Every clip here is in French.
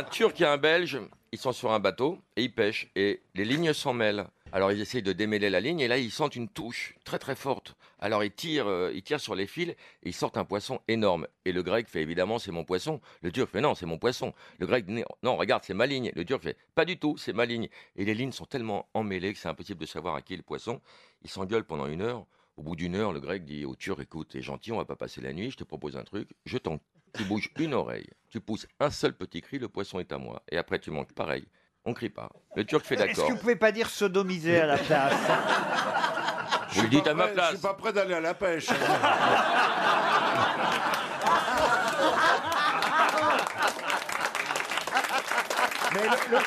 un Turc et un Belge, ils sont sur un bateau et ils pêchent et les lignes s'en mêlent. Alors ils essayent de démêler la ligne et là ils sentent une touche très très forte. Alors ils tirent, euh, ils tirent sur les fils et ils sortent un poisson énorme. Et le grec fait évidemment c'est mon poisson. Le turc fait non c'est mon poisson. Le grec non regarde c'est ma ligne. Le turc fait pas du tout c'est ma ligne. Et les lignes sont tellement emmêlées que c'est impossible de savoir à qui est le poisson. Ils s'engueulent pendant une heure. Au bout d'une heure le grec dit au turc écoute t'es gentil on va pas passer la nuit je te propose un truc je t'en tu bouges une oreille, tu pousses un seul petit cri, le poisson est à moi. Et après, tu manques pareil. On crie pas. Le turc fait Est-ce d'accord. que vous pouvez pas dire sodomiser à la place? Vous le dites à ma Je place. suis pas prêt d'aller à la pêche.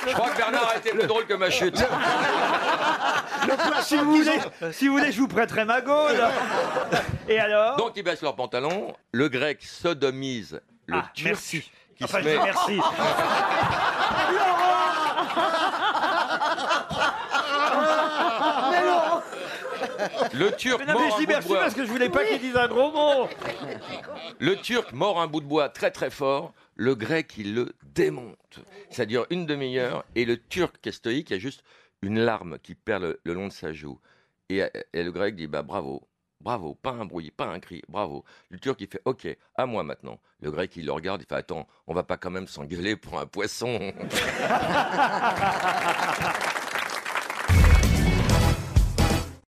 Je crois que Bernard a été plus drôle que ma chute. si, vous voulez, si vous voulez, je vous prêterai ma gaule. Et alors Donc ils baissent leurs pantalons. Le grec sodomise le Ah, turc. merci. Qui Enfin, se je dis met... merci. Le turc Mais non, mais mord je dis un bout de merci bois. parce que je voulais pas qu'il dise un gros mot. Le turc mord un bout de bois très très fort. Le grec, il le démonte. Ça dure une demi-heure. Et le turc qui est stoïque, il y a juste une larme qui perd le, long de sa joue. Et, et le grec dit bah bravo. Bravo, pas un bruit, pas un cri, bravo. Le turc il fait OK, à moi maintenant. Le grec il le regarde, il fait attends, on va pas quand même s'engueuler pour un poisson.